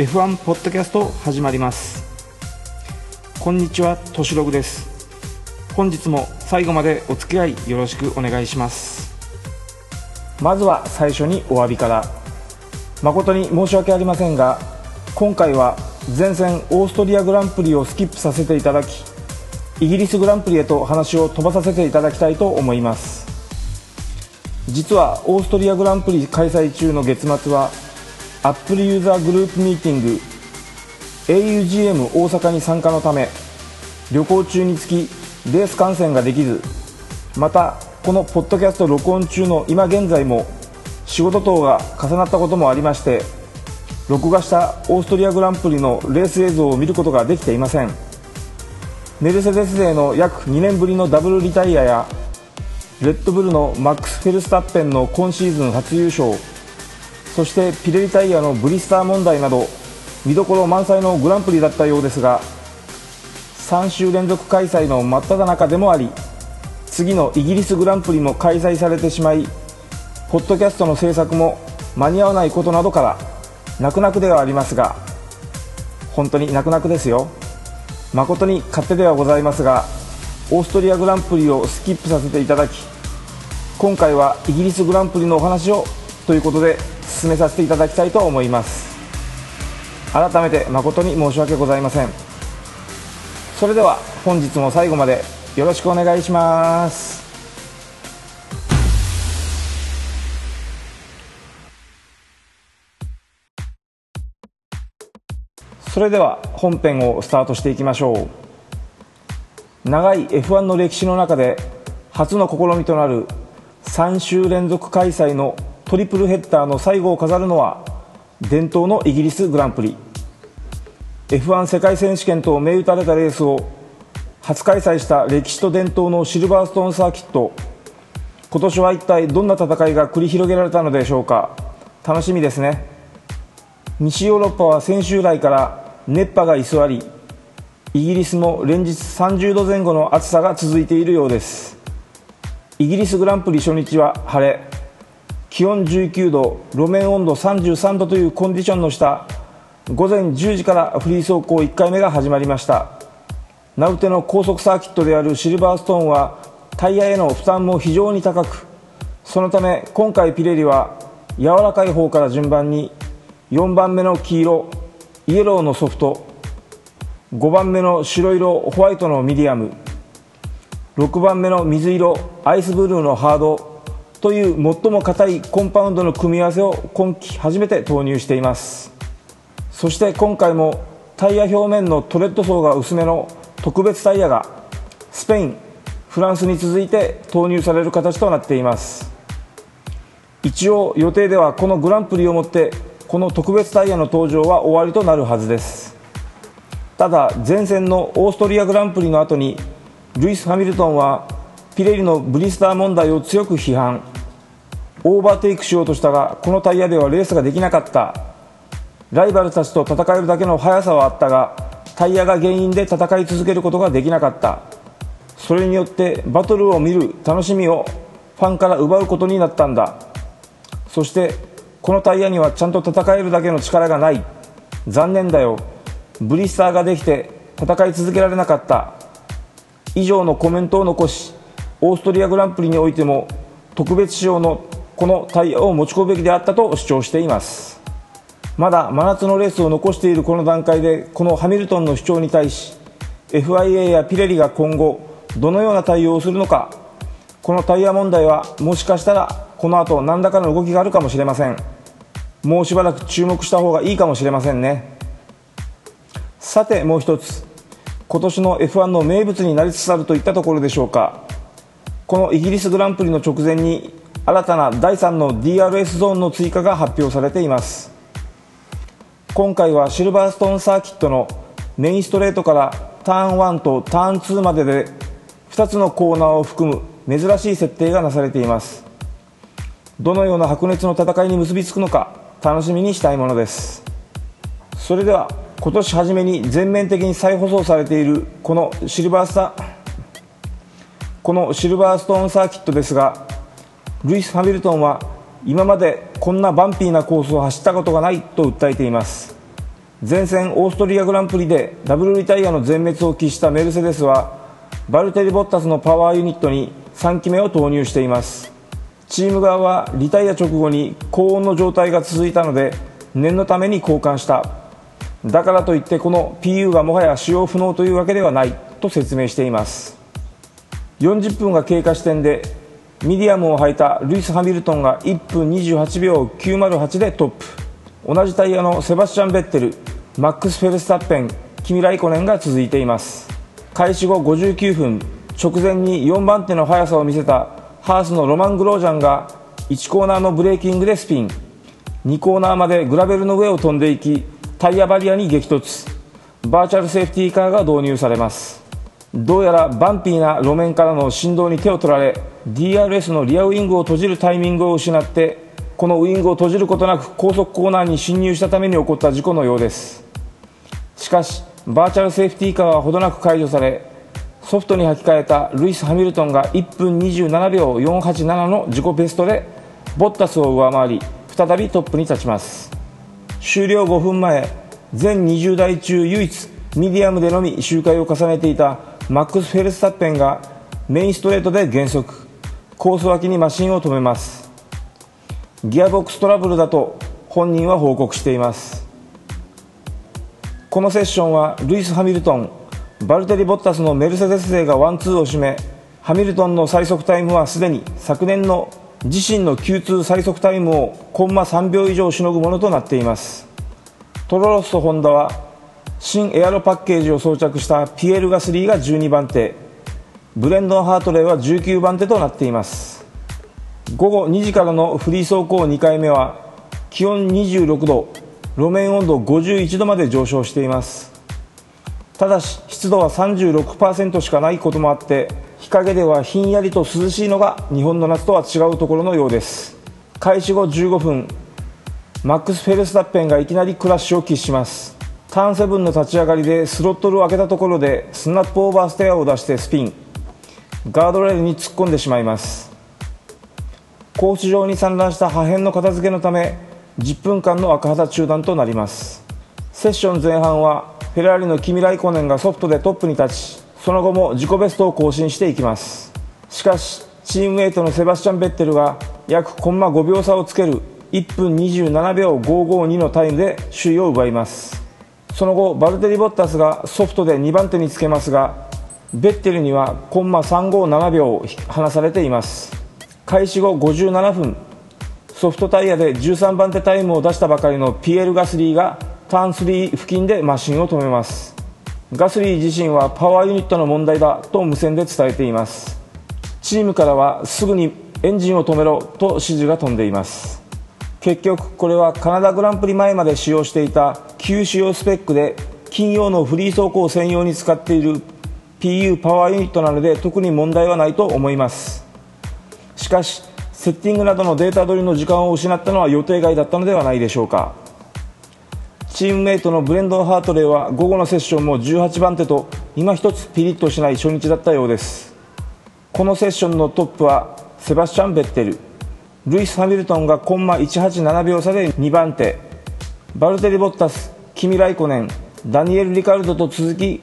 F1 ポッドキャスト始まります。こんにちはとしログです。本日も最後までお付き合いよろしくお願いします。まずは最初にお詫びから。誠に申し訳ありませんが今回は前線オーストリアグランプリをスキップさせていただきイギリスグランプリへと話を飛ばさせていただきたいと思います。実はオーストリアグランプリ開催中の月末はアップルユーザーグループミーティング augm 大阪に参加のため旅行中につきレース観戦ができずまたこのポッドキャスト録音中の今現在も仕事等が重なったこともありまして録画したオーストリアグランプリのレース映像を見ることができていません。メルセデス勢の約2年ぶりのダブルリタイアやレッドブルのマックス・フェルスタッペンの今シーズン初優勝そしてピレリタイヤのブリスター問題など見どころ満載のグランプリだったようですが3週連続開催の真っ只中でもあり次のイギリスグランプリも開催されてしまいポッドキャストの制作も間に合わないことなどから泣く泣くではありますが本当に泣く泣くですよ。誠に勝手ではございますがオーストリアグランプリをスキップさせていただき今回はイギリスグランプリのお話をということで進めさせていただきたいと思います。改めて誠に申し訳ございません。それでは本日も最後までよろしくお願いします。それでは本編をスタートしていきましょう。長い F1 の歴史の中で初の試みとなる3週連続開催のトリプルヘッダーの最後を飾るのは伝統のイギリスグランプリ。F1 世界選手権と銘打たれたレースを初開催した歴史と伝統のシルバーストーンサーキット。今年は一体どんな戦いが繰り広げられたのでしょうか。楽しみですね。西ヨーロッパは先週来から熱波が居座りイギリスも連日30度前後の暑さが続いているようです。イギリスグランプリ初日は晴れ。気温19度路面温度33度というコンディションの下午前10時からフリー走行1回目が始まりました。名うての高速サーキットであるシルバーストーンはタイヤへの負担も非常に高くそのため今回ピレリは柔らかい方から順番に4番目の黄色イエローのソフト5番目の白色ホワイトのミディアム6番目の水色アイスブルーのハードという最も硬いコンパウンドの組み合わせを今季初めて投入しています。そして今回もタイヤ表面のトレッド層が薄めの特別タイヤがスペイン・フランスに続いて投入される形となっています。一応予定ではこのグランプリをもってこの特別タイヤの登場は終わりとなるはずです。ただ前線のオーストリアグランプリの後にルイス・ハミルトンはピレリのブリスター問題を強く批判。オーバーテイクしようとしたがこのタイヤではレースができなかった。ライバルたちと戦えるだけの速さはあったがタイヤが原因で戦い続けることができなかった。それによってバトルを見る楽しみをファンから奪うことになったんだ。そしてこのタイヤにはちゃんと戦えるだけの力がない。残念だよ。ブリスターができて戦い続けられなかった。以上のコメントを残しオーストリアグランプリにおいても特別仕様のこのタイヤを持ち込むべきであったと主張しています。まだ真夏のレースを残しているこの段階でこのハミルトンの主張に対し FIA やピレリが今後どのような対応をするのかこのタイヤ問題はもしかしたらこの後何らかの動きがあるかもしれません。もうしばらく注目した方がいいかもしれませんね。さてもう一つ。今年の F1 の名物になりつつあるといったところでしょうか。このイギリスグランプリの直前に新たな第3の DRS ゾーンの追加が発表されています。今回はシルバーストーンサーキットのメインストレートからターン1とターン2までで2つのコーナーを含む珍しい設定がなされています。どのような白熱の戦いに結びつくのか楽しみにしたいものです。それでは今年初めに全面的に再舗装されているこのシルバースタこのシルバーストーンサーキットですがルイス・ハミルトンは今までこんなバンピーなコースを走ったことがないと訴えています。前戦オーストリアグランプリでダブルリタイアの全滅を喫したメルセデスはバルテリ・ボッタスのパワーユニットに3期目を投入しています。チーム側はリタイア直後に高温の状態が続いたので念のために交換した。だからといってこの PU がもはや使用不能というわけではないと説明しています。40分が経過時点でミディアムを履いたルイス・ハミルトンが1分28秒908でトップ。同じタイヤのセバスチャン・ベッテルマックス・フェルスタッペンキミ・ライコネンが続いています。開始後59分直前に4番手の速さを見せたハースのロマン・グロージャンが1コーナーのブレーキングでスピン。2コーナーまでグラベルの上を飛んでいきタイヤバリアに激突。バーチャルセーフティーカーが導入されます。どうやらバンピーな路面からの振動に手を取られ DRS のリアウイングを閉じるタイミングを失ってこのウイングを閉じることなく高速コーナーに進入したために起こった事故のようです。しかしバーチャルセーフティーカーはほどなく解除されソフトに履き替えたルイス・ハミルトンが1分27秒487の自己ベストでボッタスを上回り再びトップに立ちます。終了5分前全20台中唯一ミディアムでのみ周回を重ねていたマックス・フェルスタッペンがメインストレートで減速。コース脇にマシンを止めます。ギアボックストラブルだと本人は報告しています。このセッションはルイス・ハミルトンバルテリ・ボッタスのメルセデス勢がワンツーを占めハミルトンの最速タイムはすでに昨年の自身の Q2 最速タイムをコンマ3秒以上しのぐものとなっています。トロロッソ・ホンダは新エアロパッケージを装着したピエール・ガスリーが12番手ブレンドン・ハートレーは19番手となっています。午後2時からのフリー走行2回目は気温26度路面温度51度まで上昇しています。ただし湿度は36%しかないこともあって日陰ではひんやりと涼しいのが日本の夏とは違うところのようです。開始後15分マックス・フェルスタッペンがいきなりクラッシュを喫します。ターン7の立ち上がりでスロットルを開けたところでスナップオーバーステアを出してスピン。ガードレールに突っ込んでしまいます。コース上に散乱した破片の片付けのため10分間の赤旗中断となります。セッション前半はフェラーリのキミ・ライコネンがソフトでトップに立ちその後も自己ベストを更新していきます。しかしチームメイトのセバスチャン・ベッテルが約コンマ5秒差をつける1分27秒552のタイムで首位を奪います。その後バルテリ・ボッタスがソフトで2番手につけますがベッテルにはコンマ357秒離されています。開始後57分ソフトタイヤで13番手タイムを出したばかりのピエール・ガスリーがターン3付近でマシンを止めます。ガスリー自身はパワーユニットの問題だと無線で伝えています。チームからはすぐにエンジンを止めろと指示が飛んでいます。結局これはカナダグランプリ前まで使用していた旧仕様スペックで金曜のフリー走行専用に使っている PU パワーユニットなので特に問題はないと思います。しかしセッティングなどのデータ取りの時間を失ったのは予定外だったのではないでしょうか。チームメイトのブレンドン・ハートレーは午後のセッションも18番手と今一つピリッとしない初日だったようです。このセッションのトップはセバスチャン・ベッテル。ルイス・ハミルトンがコンマ187秒差で2番手。バルテリ・ボッタスキミ・ライコネンダニエル・リカルドと続き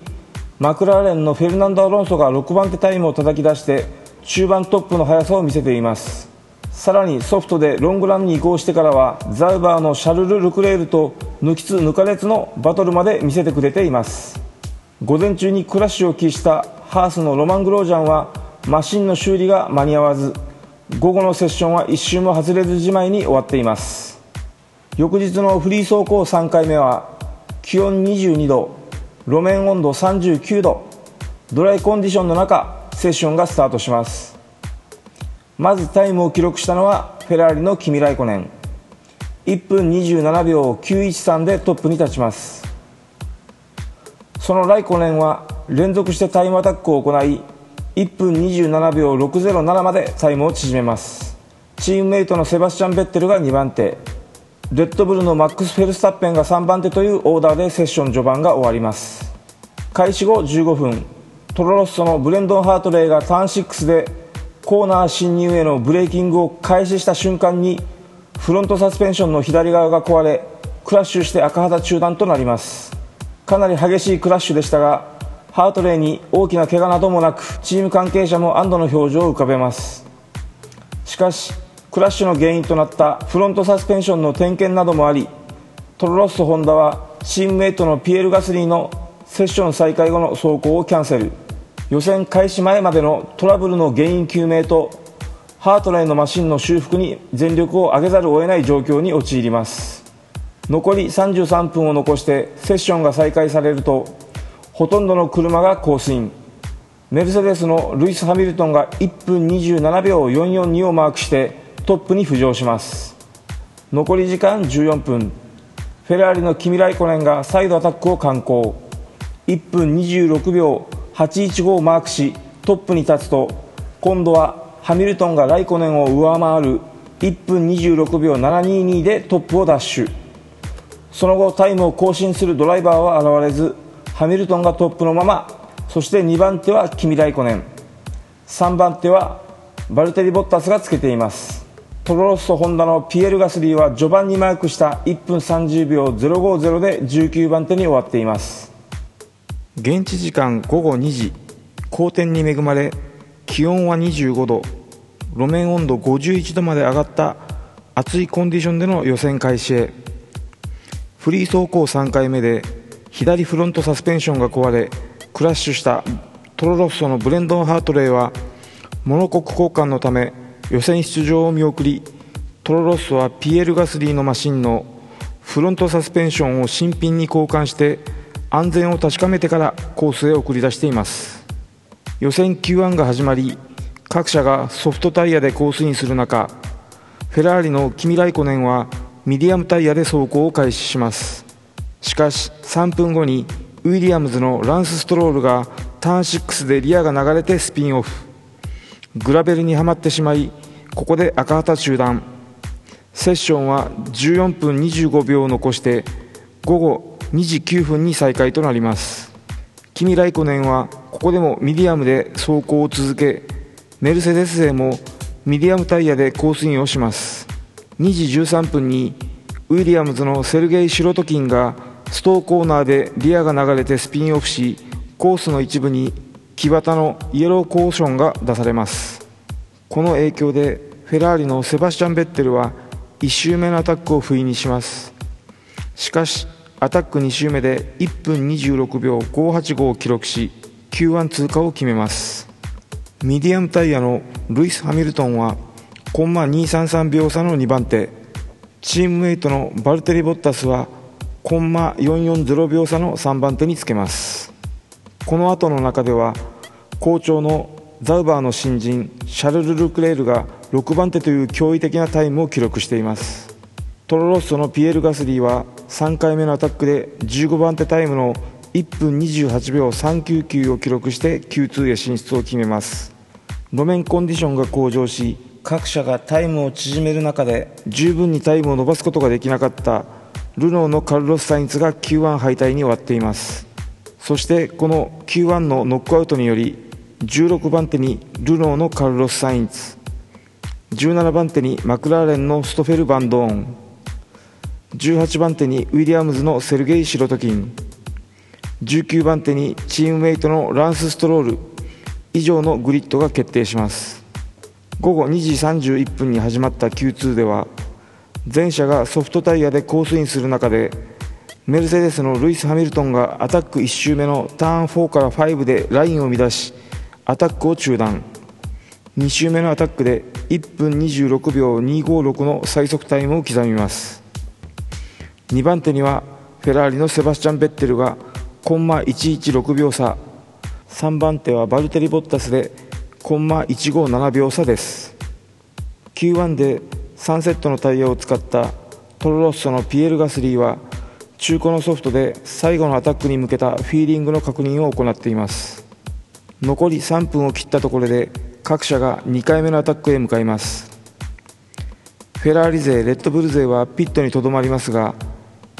マクラーレンのフェルナンド・アロンソが6番手タイムを叩き出して中盤トップの速さを見せています。さらにソフトでロングランに移行してからはザウバーのシャルル・ルクレールと抜きつ抜かれつのバトルまで見せてくれています。午前中にクラッシュを喫したハースのロマン・グロージャンはマシンの修理が間に合わず午後のセッションは一瞬も外れずじまいに終わっています。翌日のフリー走行3回目は気温22度路面温度39度ドライコンディションの中セッションがスタートします。まずタイムを記録したのはフェラーリのキミ・ライコネン。1分27秒913でトップに立ちます。そのライコネンは連続してタイムアタックを行い1分27秒607までタイムを縮めます。チームメイトのセバスチャン・ベッテルが2番手。レッドブルのマックス・フェルスタッペンが3番手というオーダーでセッション序盤が終わります。開始後15分。トロロッソのブレンドン・ハートレーがターン6でコーナー進入へのブレーキングを開始した瞬間にフロントサスペンションの左側が壊れクラッシュして赤旗中断となります。かなり激しいクラッシュでしたがハートレイに大きな怪我などもなくチーム関係者も安堵の表情を浮かべます。しかしクラッシュの原因となったフロントサスペンションの点検などもありトロロッソホンダはチームメイトのピエール・ガスリーのセッション再開後の走行をキャンセル。予選開始前までのトラブルの原因究明とハートレイのマシンの修復に全力を挙げざるを得ない状況に陥ります。残り33分を残してセッションが再開されるとほとんどの車がコースインメルセデスのルイス・ハミルトンが1分27秒442をマークしてトップに浮上します。残り時間14分。フェラーリのキミ・ライコネンがサイドアタックを敢行。1分26秒815をマークしトップに立つと今度はハミルトンがライコネンを上回る1分26秒722でトップをダッシュ。その後タイムを更新するドライバーは現れずハミルトンがトップのままそして2番手はキミ・ライコネン。3番手はバルテリ・ボッタスがつけています。トロロッソホンダのピエール・ガスリーは序盤にマークした1分30秒050で19番手に終わっています。現地時間午後2時好天に恵まれ気温は25度路面温度51度まで上がった暑いコンディションでの予選開始へ。フリー走行3回目で左フロントサスペンションが壊れクラッシュしたトロロッソのブレンドン・ハートレイはモノコック交換のため予選出場を見送りトロロッソはピエール・ガスリーのマシンのフロントサスペンションを新品に交換して安全を確かめてからコースへ送り出しています。予選 Q1 が始まり各社がソフトタイヤでコースインする中フェラーリのキミ・ライコネンはミディアムタイヤで走行を開始します。しかし3分後にウィリアムズのランス・ストロールがターン6でリアが流れてスピンオフ。グラベルにはまってしまいここで赤旗中断。セッションは14分25秒を残して午後2時9分に再開となります。キミ・ライコネンはここでもミディアムで走行を続けメルセデス勢もミディアムタイヤでコースインをします。2時13分にウィリアムズのセルゲイ・シロトキンがストーコーナーでリアが流れてスピンオフしコースの一部に木端のイエローコーションが出されます。この影響でフェラーリのセバスチャン・ベッテルは1周目のアタックを不意にします。しかしアタック2周目で1分26秒585を記録し Q1 通過を決めます。ミディアムタイヤのルイス・ハミルトンはコンマ233秒差の2番手。チームメイトのバルテリ・ボッタスはコンマ440秒差の3番手につけます。この後の中では好調のザウバーの新人シャルル・ルクレールが6番手という驚異的なタイムを記録しています。トロロッソのピエール・ガスリーは3回目のアタックで15番手タイムの1分28秒399を記録して Q2 へ進出を決めます。路面コンディションが向上し各社がタイムを縮める中で十分にタイムを伸ばすことができなかったルノーのカルロス・サインツが Q1 敗退に終わっています。そしてこの Q1 のノックアウトにより16番手にルノーのカルロス・サインツ17番手にマクラーレンのストフェル・バンドーン。18番手にウィリアムズのセルゲイ・シロトキン。19番手にチームメイトのランス・ストロール。以上のグリッドが決定します。午後2時31分に始まった Q2 では全車がソフトタイヤでコースインする中でメルセデスのルイス・ハミルトンがアタック1周目のターン4から5でラインを乱しアタックを中断。2周目のアタックで1分26秒256の最速タイムを刻みます。2番手にはフェラーリのセバスチャン・ベッテルがコンマ116秒差。3番手はバルテリ・ボッタスでコンマ157秒差です。Q1 で3セットのタイヤを使ったトロロッソのピエール・ガスリーは中古のソフトで最後のアタックに向けたフィーリングの確認を行っています。残り3分を切ったところで各社が2回目のアタックへ向かいます。フェラーリ勢レッドブル勢はピットにとどまりますが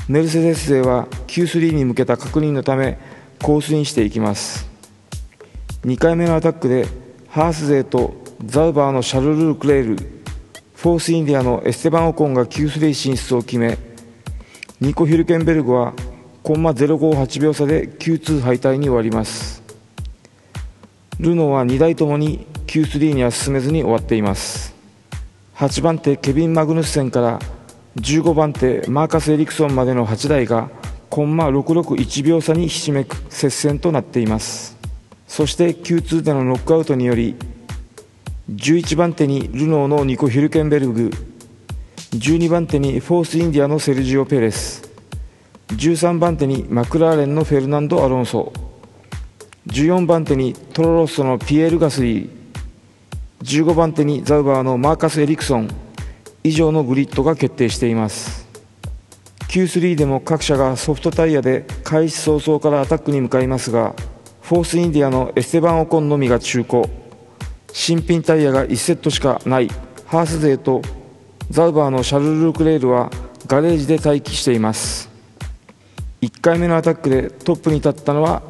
メルセデス勢は Q3 に向けた確認のためコースインしていきます。2回目のアタックでハース勢とザウバーのシャルル・ルクレールフォースインディアのエステバン・オコンが Q3 進出を決めニコ・ヒルケンベルグはコンマ058秒差で Q2 敗退に終わります。ルノーは2台ともに Q3 には進めずに終わっています。8番手ケビン・マグヌッセンから15番手マーカス・エリクソンまでの8台がコンマ661秒差にひしめく接戦となっています。そして Q2 でのノックアウトにより11番手にルノーのニコ・ヒルケンベルグ12番手にフォースインディアのセルジオ・ペレス13番手にマクラーレンのフェルナンド・アロンソ14番手にトロロッソのピエール・ガスリー15番手にザウバーのマーカス・エリクソン以上のグリッドが決定しています。Q3 でも各社がソフトタイヤで開始早々からアタックに向かいますがフォースインディアのエステバン・オコンのみが中古。新品タイヤが1セットしかない。ハース勢とザウバーのシャルル・ルクレールはガレージで待機しています。1回目のアタックでトップに立ったのは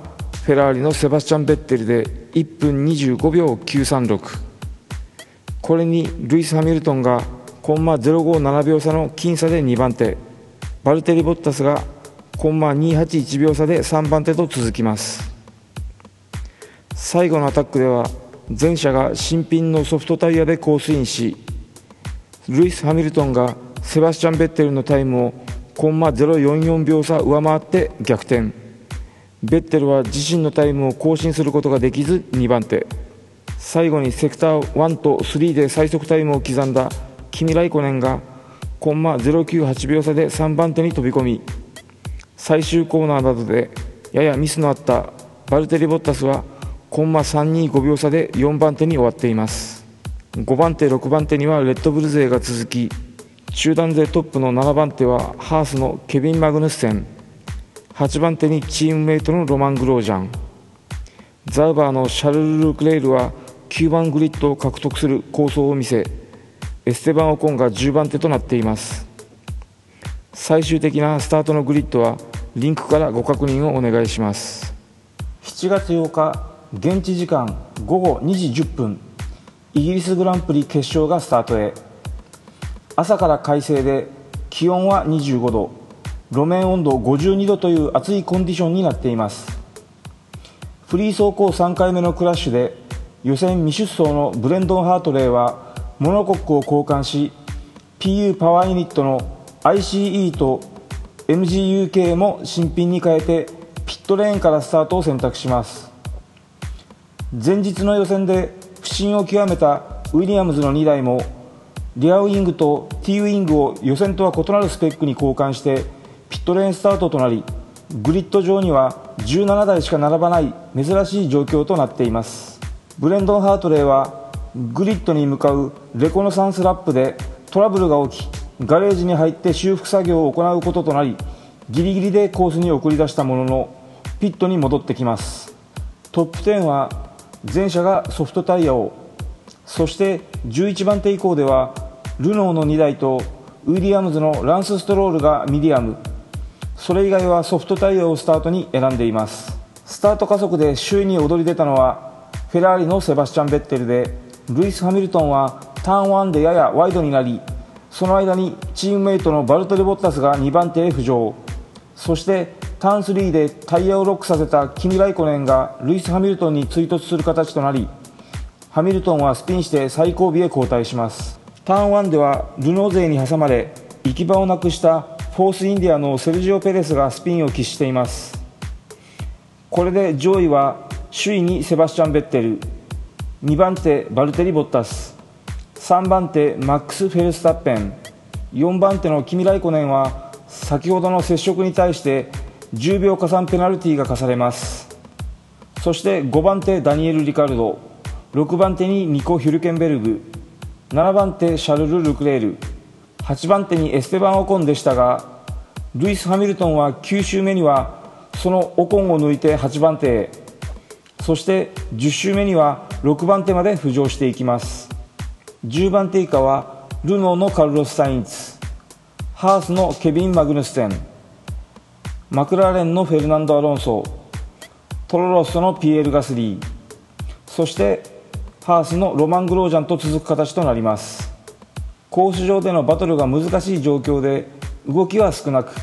フェラーリのセバスチャン・ベッテルで1分25秒936これにルイス・ハミルトンがコンマ057秒差の僅差で2番手。バルテリ・ボッタスがコンマ281秒差で3番手と続きます。最後のアタックでは前者が新品のソフトタイヤでコースインしルイス・ハミルトンがセバスチャン・ベッテルのタイムをコンマ044秒差上回って逆転。ベッテルは自身のタイムを更新することができず2番手。最後にセクター1と3で最速タイムを刻んだキミ・ライコネンがコンマ098秒差で3番手に飛び込み。最終コーナーなどでややミスのあったバルテリ・ボッタスはコンマ325秒差で4番手に終わっています。5番手6番手にはレッドブル勢が続き中団勢トップの7番手はハースのケビン・マグヌッセン。8番手にチームメイトのロマン・グロージャン。ザウバーのシャルル・ル・クレイルは9番グリッドを獲得する構想を見せエステバン・オコンが10番手となっています。最終的なスタートのグリッドはリンクからご確認をお願いします。7月8日現地時間午後2時10分イギリスグランプリ決勝がスタートへ。朝から快晴で気温は25度路面温度52度という暑いコンディションになっています。フリー走行3回目のクラッシュで予選未出走のブレンドン・ハートレーはモノコックを交換し PU パワーユニットの ICE と MGUK も新品に変えてピットレーンからスタートを選択します。前日の予選で不振を極めたウィリアムズの2台もリアウィングと T ウィングを予選とは異なるスペックに交換してピットレーンスタートとなりグリッド上には17台しか並ばない珍しい状況となっています。ブレンドン・ハートレーはグリッドに向かうレコノサンスラップでトラブルが起きガレージに入って修復作業を行うこととなりギリギリでコースに送り出したもののピットに戻ってきます。トップ10は前者がソフトタイヤを。そして11番手以降ではルノーの2台とウィリアムズのランスストロールがミディアム。それ以外はソフトタイヤをスタートに選んでいます。スタート加速で首位に躍り出たのはフェラーリのセバスチャン・ベッテルでルイス・ハミルトンはターン1でややワイドになりその間にチームメイトのバルテリ・ボッタスが2番手へ浮上。そしてターン3でタイヤをロックさせたキミ・ライコネンがルイス・ハミルトンに追突する形となりハミルトンはスピンして最後尾へ後退します。ターン1ではルノー勢に挟まれ行き場をなくしたフォースインディアのセルジオ・ペレスがスピンを喫しています。これで上位は首位にセバスチャン・ベッテル。2番手バルテリ・ボッタス。3番手マックス・フェルスタッペン。4番手のキミ・ライコネンは先ほどの接触に対して10秒加算ペナルティーが課されます。そして5番手ダニエル・リカルド。6番手にニコ・ヒュルケンベルグ。7番手シャルル・ルクレール。8番手にエステバン・オコンでしたがルイス・ハミルトンは9周目にはそのオコンを抜いて8番手へ。そして10周目には6番手まで浮上していきます。10番手以下はルノーのカルロス・サインツ。ハースのケビン・マグヌステン。マクラーレンのフェルナンド・アロンソ。トロロッソのピエール・ガスリー。そしてハースのロマン・グロージャンと続く形となります。コース上でのバトルが難しい状況で動きは少なく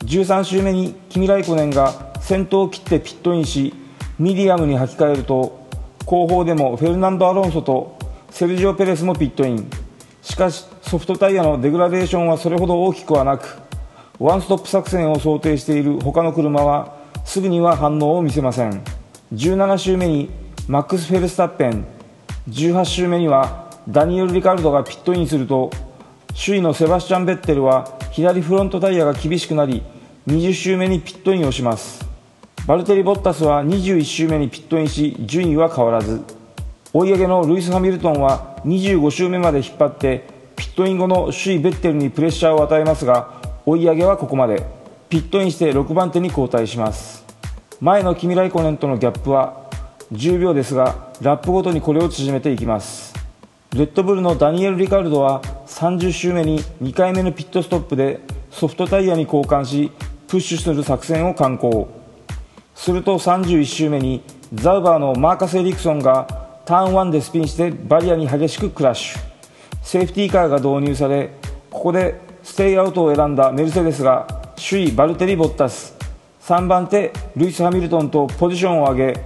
13周目にキミ・ライコネンが先頭を切ってピットインしミディアムに履き替えると後方でもフェルナンド・アロンソとセルジオ・ペレスもピットイン。しかしソフトタイヤの degradation はそれほど大きくはなくワンストップ作戦を想定している他の車はすぐには反応を見せません。17周目にマックス・フェルスタッペン。18周目にはダニエル・リカルドがピットインすると首位のセバスチャン・ベッテルは左フロントタイヤが厳しくなり20周目にピットインをします。バルテリ・ボッタスは21周目にピットインし順位は変わらず。追い上げのルイス・ハミルトンは25周目まで引っ張ってピットイン後の首位ベッテルにプレッシャーを与えますが追い上げはここまで。ピットインして6番手に交代します。前のキミ・ライコネンとのギャップは10秒ですがラップごとにこれを縮めていきます。レッドブルのダニエル・リカルドは30周目に2回目のピットストップでソフトタイヤに交換しプッシュする作戦を敢行。すると31周目にザウバーのマーカス・エリクソンがターン1でスピンしてバリアに激しくクラッシュ。セーフティーカーが導入されここで stay out を選んだメルセデスが首位バルテリ・ボッタス。3番手ルイス・ハミルトンとポジションを上げ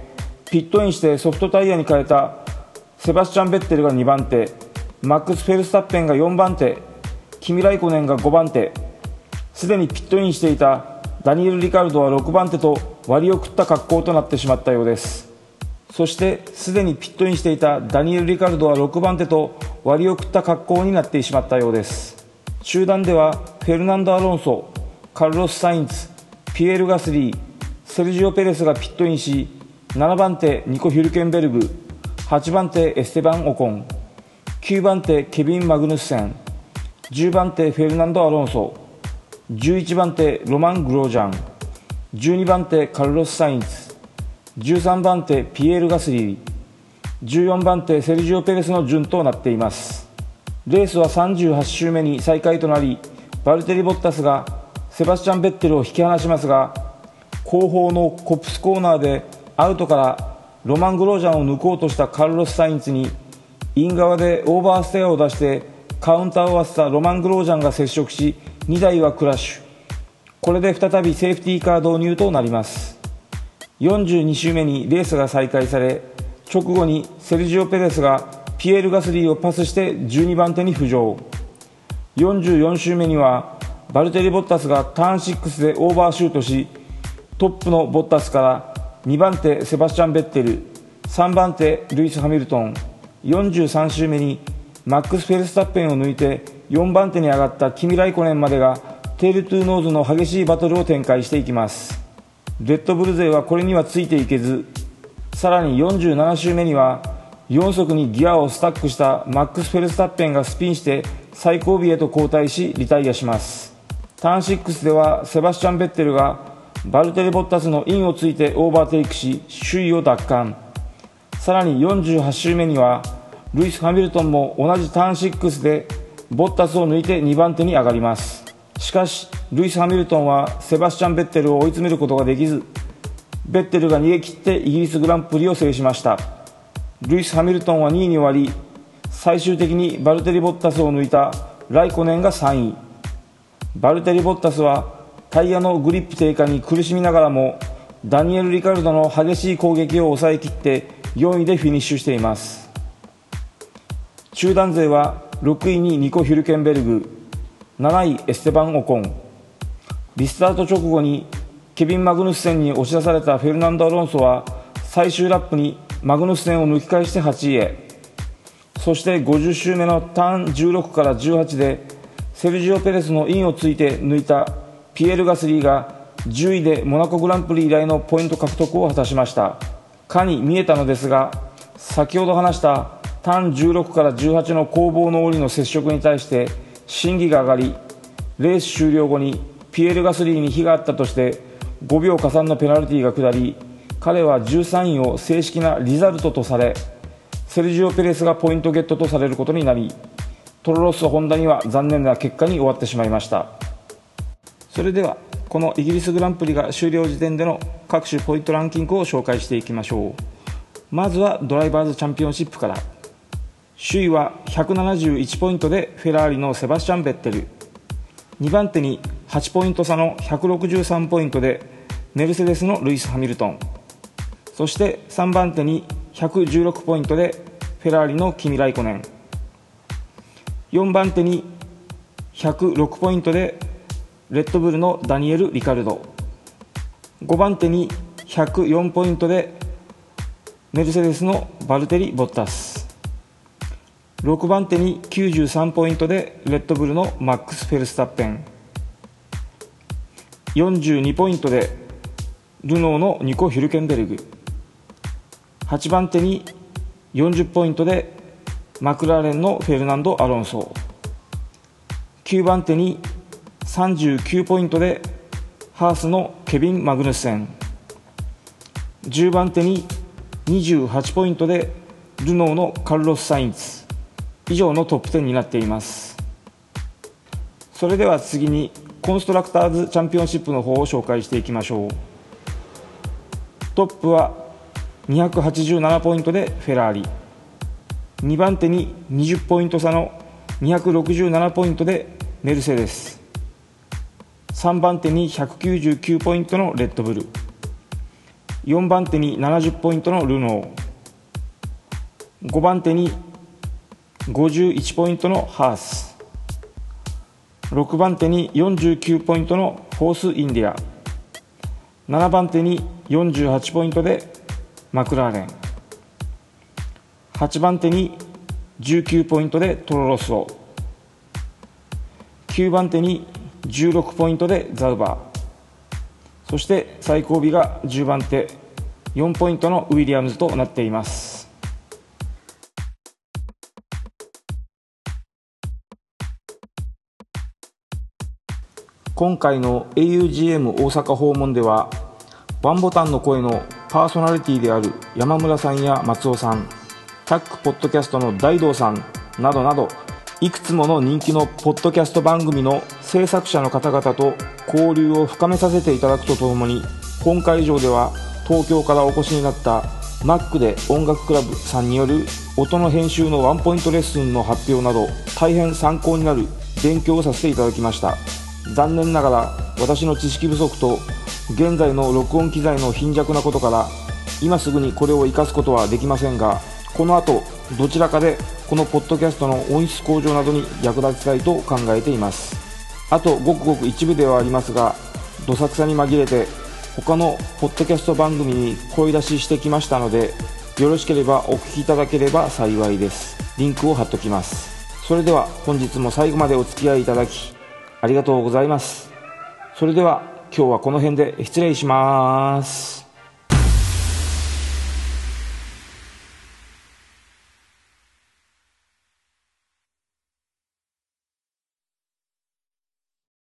ピットインしてソフトタイヤに変えたセバスチャン・ベッテルが2番手マックス・フェルスタッペンが4番手キミ・ライコネンが5番手。すでにピットインしていたダニエル・リカルドは6番手と割り送った格好となってしまったようです。そしてすでにピットインしていたダニエル・リカルドは6番手と割り送った格好になってしまったようです。集団ではフェルナンド・アロンソカルロス・サインツピエール・ガスリーセルジオ・ペレスがピットインし7番手ニコ・ヒュルケンベルグ8番手エステバン・オコン9番手ケビン・マグヌッセン10番手フェルナンド・アロンソ11番手ロマン・グロージャン12番手カルロス・サインツ13番手ピエール・ガスリー14番手セルジオ・ペレスの順となっています。レースは38周目に再開となりバルテリ・ボッタスがセバスチャン・ベッテルを引き離しますが後方のコップスコーナーでアウトからロマン・グロージャンを抜こうとしたカルロス・サインツにイン側でオーバーステアを出してカウンターを合わせたロマン・グロージャンが接触し2台はクラッシュ。これで再びセーフティーカー導入となります。42周目にレースが再開され直後にセルジオ・ペレスがピエール・ガスリーをパスして12番手に浮上44周目にはバルテリ・ボッタスがターン6でオーバーシュートしトップのボッタスから2番手セバスチャン・ベッテル3番手ルイス・ハミルトン。43周目にマックス・フェルスタッペンを抜いて4番手に上がったキミ・ライコネンまでがテールトゥノーズの激しいバトルを展開していきます。レッドブル勢はこれにはついていけずさらに47周目には4速にギアをスタックしたマックス・フェルスタッペンがスピンして最後尾へと後退しリタイアします。ターン6ではセバスチャン・ベッテルがバルテレ・ボッタスのインをついてオーバーテイクし首位を奪還。さらに48周目にはルイス・ハミルトンも同じターン6でボッタスを抜いて2番手に上がります。しかしルイス・ハミルトンはセバスチャン・ベッテルを追い詰めることができずベッテルが逃げ切ってイギリスグランプリを制しました。ルイス・ハミルトンは2位に終わり最終的にバルテリ・ボッタスを抜いたライコネンが3位。バルテリ・ボッタスはタイヤのグリップ低下に苦しみながらもダニエル・リカルドの激しい攻撃を抑えきって4位でフィニッシュしています。中団勢は6位にニコ・ヒュルケンベルグ7位エステバン・オコン。リスタート直後にケビン・マグヌッセンに押し出されたフェルナンド・アロンソは最終ラップにマグヌッセンを抜き返して8位へ。そして50周目のターン16から18でセルジオ・ペレスのインをついて抜いたピエール・ガスリーが10位でモナコグランプリ以来のポイント獲得を果たしました。かに見えたのですが先ほど話したターン16から18の攻防の折の接触に対して審議が上がりレース終了後にピエール・ガスリーに非があったとして5秒加算のペナルティーが下り彼は13位を正式なリザルトとされセルジオ・ペレスがポイントゲットとされることになりトロロッソ・ホンダには残念な結果に終わってしまいました。それではこのイギリスグランプリが終了時点での各種ポイントランキングを紹介していきましょう。まずはドライバーズチャンピオンシップから。首位は171ポイントでフェラーリのセバスチャン・ベッテル。2番手に8ポイント差の163ポイントでメルセデスのルイス・ハミルトン。そして3番手に116ポイントでフェラーリのキミ・ライコネン。4番手に106ポイントでレッドブルのダニエル・リカルド。5番手に104ポイントでメルセデスのバルテリ・ボッタス。6番手に93ポイントでレッドブルのマックス・フェルスタッペン。42ポイントでルノーのニコ・ヒルケンベルグ。8番手に40ポイントでマクラーレンのフェルナンド・アロンソ。9番手に39ポイントでハースのケビン・マグヌッセン。10番手に28ポイントでルノーのカルロス・サインツ。以上のトップ10になっています。それでは次にコンストラクターズチャンピオンシップの方を紹介していきましょう。トップは287ポイントでフェラーリ。2番手に20ポイント差の267ポイントでメルセデス。3番手に199ポイントのレッドブル。4番手に70ポイントのルノー。5番手に51ポイントのハース。6番手に49ポイントのホースインディア。7番手に48ポイントでマクラーレン。8番手に19ポイントでトロロッソ。9番手に16ポイントでザウバ。ーそして最後尾が10番手4ポイントのウィリアムズとなっています。今回の augm 大阪訪問ではワンボタンの声のパーソナリティである山村さんや松尾さんタックポッドキャストの大道さんなどなどいくつもの人気のポッドキャスト番組の制作者の方々と交流を深めさせていただくとともに本会場では東京からお越しになったマックで音楽クラブさんによる音の編集のワンポイントレッスンの発表など大変参考になる勉強をさせていただきました。残念ながら私の知識不足と現在の録音機材の貧弱なことから今すぐにこれを活かすことはできませんがこの後どちらかでこのポッドキャストの音質向上などに役立ちたいと考えています。あとごくごく一部ではありますがどさくさに紛れて他のポッドキャスト番組に声出ししてきましたのでよろしければお聞きいただければ幸いです。リンクを貼っときます。それでは本日も最後までお付き合いいただきありがとうございます。それでは今日はこの辺で失礼します。